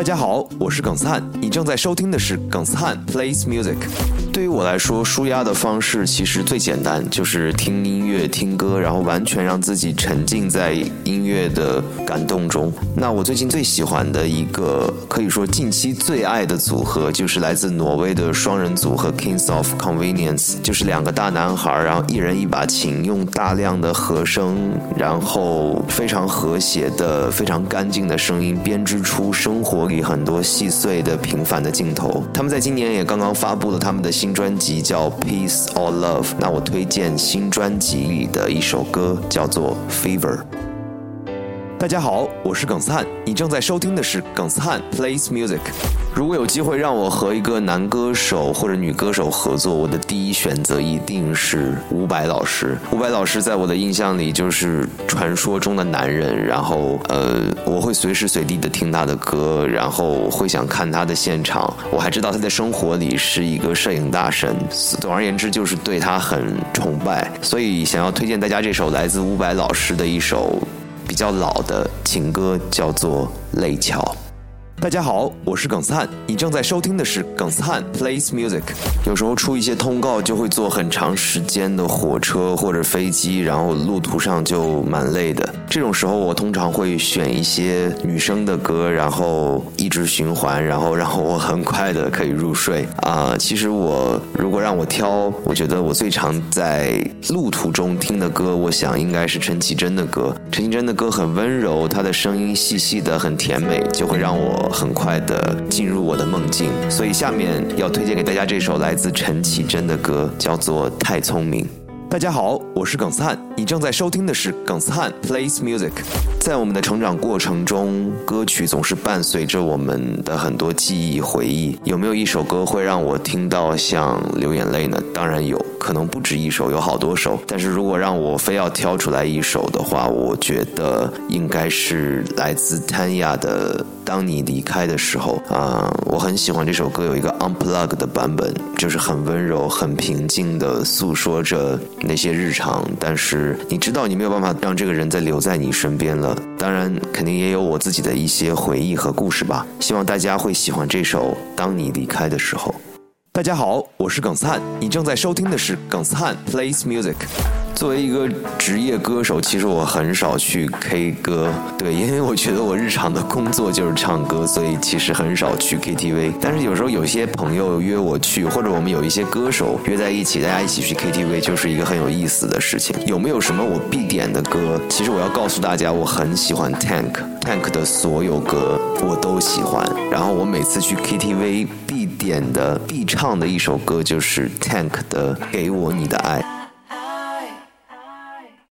大家好，我是耿斯汉，你正在收听的是耿斯汉 plays music。对于我来说，舒压的方式其实最简单，就是听音乐、听歌，然后完全让自己沉浸在音乐的感动中。那我最近最喜欢的一个，可以说近期最爱的组合，就是来自挪威的双人组合 Kings of Convenience，就是两个大男孩，然后一人一把琴，用大量的和声，然后非常和谐的、非常干净的声音编织出生活里很多细碎的平凡的镜头。他们在今年也刚刚发布了他们的。新专辑叫《Peace or Love》，那我推荐新专辑里的一首歌，叫做《Fever》。大家好，我是耿斯汉，你正在收听的是耿斯汉 Plays Music。如果有机会让我和一个男歌手或者女歌手合作，我的第一选择一定是伍佰老师。伍佰老师在我的印象里就是传说中的男人，然后呃，我会随时随地的听他的歌，然后会想看他的现场。我还知道他在生活里是一个摄影大神，总而言之就是对他很崇拜，所以想要推荐大家这首来自伍佰老师的一首。比较老的情歌叫做《泪桥》。大家好，我是耿斯汉，你正在收听的是耿斯汉 plays music。有时候出一些通告就会坐很长时间的火车或者飞机，然后路途上就蛮累的。这种时候我通常会选一些女生的歌，然后一直循环，然后让我很快的可以入睡啊。其实我如果让我挑，我觉得我最常在路途中听的歌，我想应该是陈绮贞的歌。陈绮贞的歌很温柔，她的声音细细的，很甜美，就会让我。很快的进入我的梦境，所以下面要推荐给大家这首来自陈绮贞的歌，叫做《太聪明》。大家好，我是耿斯汉，你正在收听的是耿斯汉 plays music。在我们的成长过程中，歌曲总是伴随着我们的很多记忆回忆。有没有一首歌会让我听到像流眼泪呢？当然有，可能不止一首，有好多首。但是如果让我非要挑出来一首的话，我觉得应该是来自 Tanya 的。当你离开的时候啊，我很喜欢这首歌，有一个 unplug 的版本，就是很温柔、很平静的诉说着那些日常。但是你知道，你没有办法让这个人再留在你身边了。当然，肯定也有我自己的一些回忆和故事吧。希望大家会喜欢这首《当你离开的时候》。大家好，我是耿斯汉，你正在收听的是耿斯汉 plays music。作为一个职业歌手，其实我很少去 K 歌，对，因为我觉得我日常的工作就是唱歌，所以其实很少去 KTV。但是有时候有些朋友约我去，或者我们有一些歌手约在一起，大家一起去 KTV，就是一个很有意思的事情。有没有什么我必点的歌？其实我要告诉大家，我很喜欢 Tank，Tank 的所有歌我都喜欢。然后我每次去 KTV 点的、必唱的一首歌就是 Tank 的《给我你的爱》。